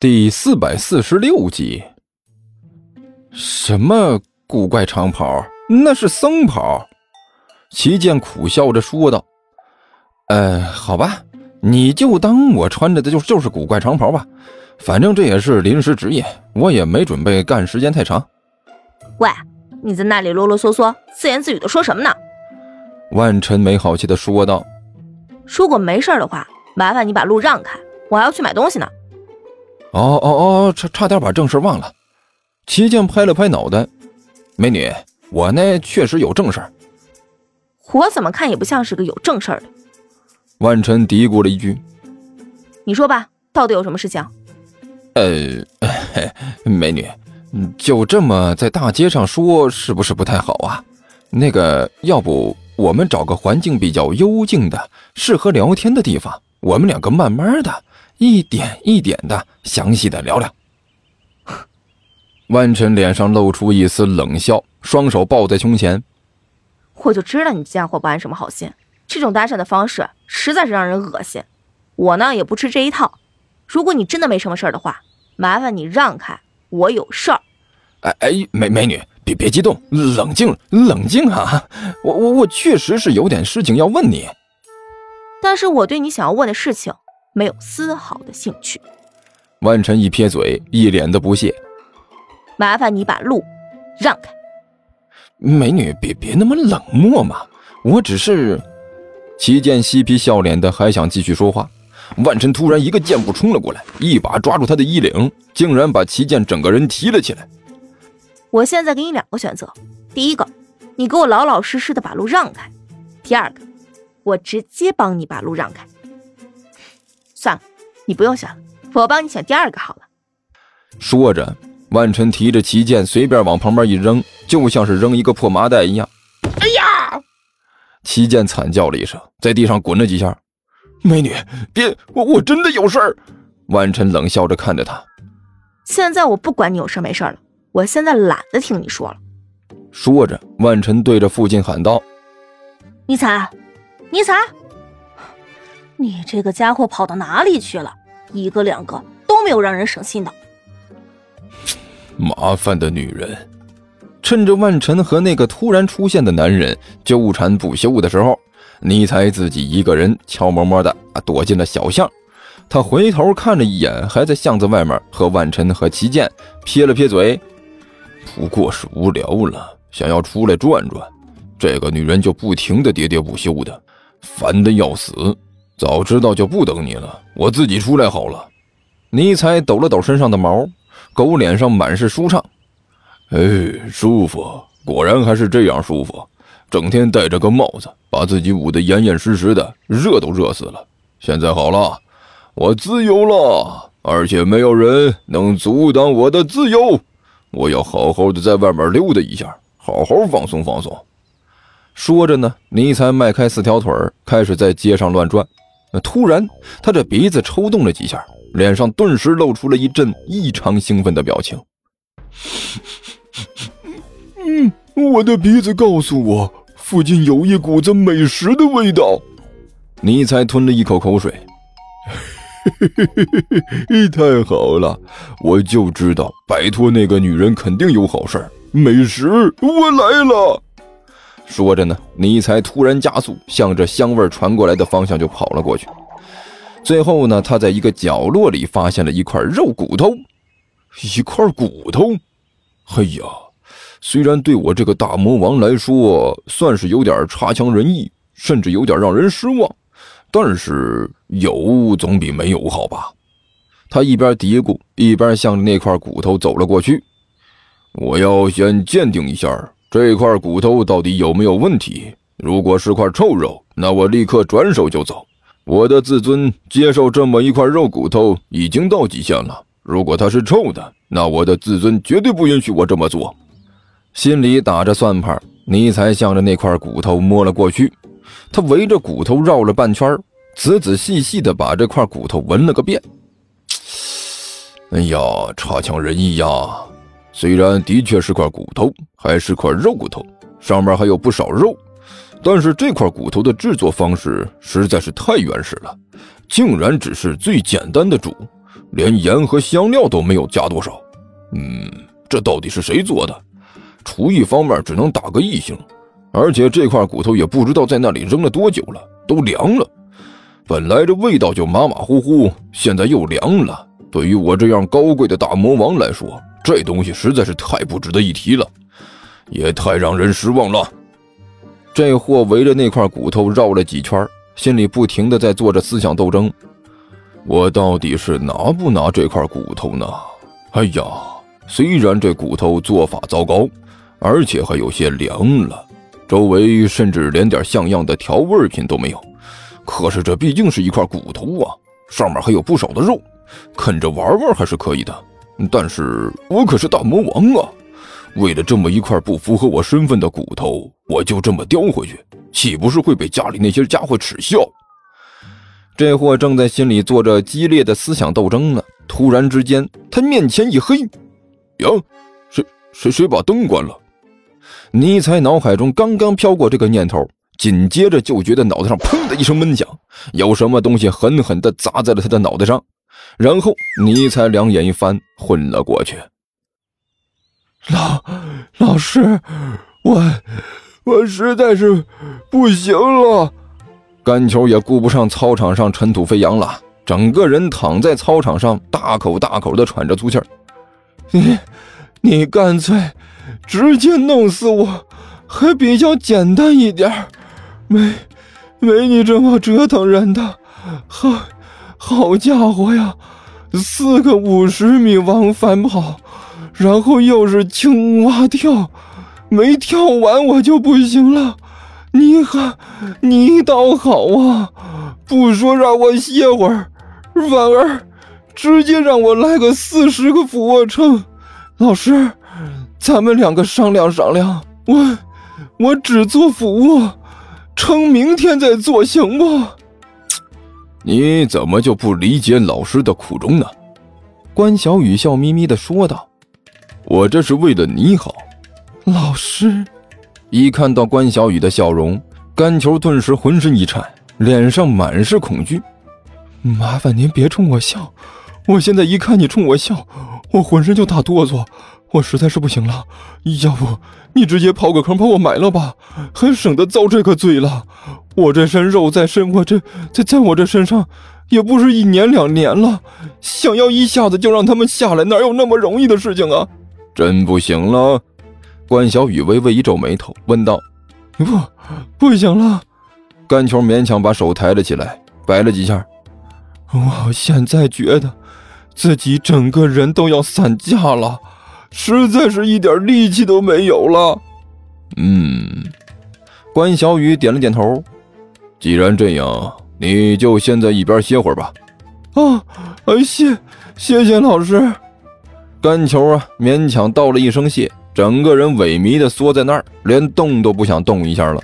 第四百四十六集，什么古怪长袍？那是僧袍。齐剑苦笑着说道：“呃，好吧，你就当我穿着的就是就是古怪长袍吧。反正这也是临时职业，我也没准备干时间太长。”喂，你在那里啰啰嗦嗦、自言自语的说什么呢？万晨没好气的说道：“如果没事的话，麻烦你把路让开，我还要去买东西呢。”哦哦哦，差差点把正事忘了。齐静拍了拍脑袋，美女，我呢确实有正事。我怎么看也不像是个有正事的。万晨嘀咕了一句：“你说吧，到底有什么事情？”呃，美女，就这么在大街上说是不是不太好啊？那个，要不我们找个环境比较幽静的、适合聊天的地方，我们两个慢慢的。一点一点的详细的聊聊。万晨脸上露出一丝冷笑，双手抱在胸前。我就知道你家伙不安什么好心，这种搭讪的方式实在是让人恶心。我呢也不吃这一套。如果你真的没什么事儿的话，麻烦你让开，我有事儿。哎哎，美美女，别别激动，冷静冷静啊！我我我确实是有点事情要问你。但是我对你想要问的事情。没有丝毫的兴趣。万晨一撇嘴，一脸的不屑。麻烦你把路让开。美女，别别那么冷漠嘛！我只是……齐剑嬉皮笑脸的，还想继续说话。万晨突然一个箭步冲了过来，一把抓住他的衣领，竟然把齐剑整个人提了起来。我现在给你两个选择：第一个，你给我老老实实的把路让开；第二个，我直接帮你把路让开。算了，你不用选了，我帮你选第二个好了。说着，万晨提着旗剑，随便往旁边一扔，就像是扔一个破麻袋一样。哎呀！旗剑惨叫了一声，在地上滚了几下。美女，别，我我真的有事儿。万晨冷笑着看着他。现在我不管你有事没事了，我现在懒得听你说了。说着，万晨对着附近喊道：“尼采，尼采。”你这个家伙跑到哪里去了？一个两个都没有让人省心的。麻烦的女人，趁着万晨和那个突然出现的男人纠缠不休的时候，尼才自己一个人悄摸摸的躲进了小巷。他回头看了一眼还在巷子外面和万晨和齐剑，撇了撇嘴，不过是无聊了，想要出来转转。这个女人就不停的喋喋不休的，烦的要死。早知道就不等你了，我自己出来好了。尼采抖了抖身上的毛，狗脸上满是舒畅。哎，舒服，果然还是这样舒服。整天戴着个帽子，把自己捂得严严实实的，热都热死了。现在好了，我自由了，而且没有人能阻挡我的自由。我要好好的在外面溜达一下，好好放松放松。说着呢，尼采迈开四条腿开始在街上乱转。那突然，他这鼻子抽动了几下，脸上顿时露出了一阵异常兴奋的表情。嗯，我的鼻子告诉我，附近有一股子美食的味道。尼才吞了一口口水。太好了！我就知道摆脱那个女人肯定有好事美食，我来了。说着呢，尼才突然加速，向着香味传过来的方向就跑了过去。最后呢，他在一个角落里发现了一块肉骨头，一块骨头。哎呀，虽然对我这个大魔王来说算是有点差强人意，甚至有点让人失望，但是有总比没有好吧？他一边嘀咕，一边向着那块骨头走了过去。我要先鉴定一下。这块骨头到底有没有问题？如果是块臭肉，那我立刻转手就走。我的自尊接受这么一块肉骨头已经到极限了。如果它是臭的，那我的自尊绝对不允许我这么做。心里打着算盘，尼才向着那块骨头摸了过去。他围着骨头绕了半圈，仔仔细细地把这块骨头闻了个遍。哎呀，差强人意呀！虽然的确是块骨头，还是块肉骨头，上面还有不少肉，但是这块骨头的制作方式实在是太原始了，竟然只是最简单的煮，连盐和香料都没有加多少。嗯，这到底是谁做的？厨艺方面只能打个一星。而且这块骨头也不知道在那里扔了多久了，都凉了。本来这味道就马马虎虎，现在又凉了。对于我这样高贵的大魔王来说，这东西实在是太不值得一提了，也太让人失望了。这货围着那块骨头绕了几圈，心里不停的在做着思想斗争：我到底是拿不拿这块骨头呢？哎呀，虽然这骨头做法糟糕，而且还有些凉了。周围甚至连点像样的调味品都没有，可是这毕竟是一块骨头啊，上面还有不少的肉，啃着玩玩还是可以的。但是我可是大魔王啊，为了这么一块不符合我身份的骨头，我就这么叼回去，岂不是会被家里那些家伙耻笑？这货正在心里做着激烈的思想斗争呢，突然之间，他面前一黑，呀，谁谁谁把灯关了？尼采脑海中刚刚飘过这个念头，紧接着就觉得脑袋上砰的一声闷响，有什么东西狠狠地砸在了他的脑袋上，然后尼才两眼一翻，昏了过去。老老师，我我实在是不行了。甘球也顾不上操场上尘土飞扬了，整个人躺在操场上，大口大口的喘着粗气儿。你你干脆。直接弄死我，还比较简单一点没，没你这么折腾人的。好，好家伙呀，四个五十米往返跑，然后又是青蛙跳，没跳完我就不行了。你还，你倒好啊，不说让我歇会儿，反而直接让我来个四十个俯卧撑，老师。咱们两个商量商量，我我只做俯卧撑，明天再做行不？你怎么就不理解老师的苦衷呢？关小雨笑眯眯的说道：“我这是为了你好。”老师，一看到关小雨的笑容，甘球顿时浑身一颤，脸上满是恐惧。麻烦您别冲我笑，我现在一看你冲我笑，我浑身就打哆嗦。我实在是不行了，要不你直接刨个坑把我埋了吧，还省得遭这个罪了。我这身肉在身，我这在在我这身上也不是一年两年了，想要一下子就让他们下来，哪有那么容易的事情啊？真不行了。关小雨微微一皱眉头，问道：“不，不行了。”甘球勉强把手抬了起来，摆了几下。我现在觉得自己整个人都要散架了。实在是一点力气都没有了。嗯，关小雨点了点头。既然这样，你就先在一边歇会儿吧。啊，哎谢谢谢老师。甘球啊，勉强道了一声谢，整个人萎靡的缩在那儿，连动都不想动一下了。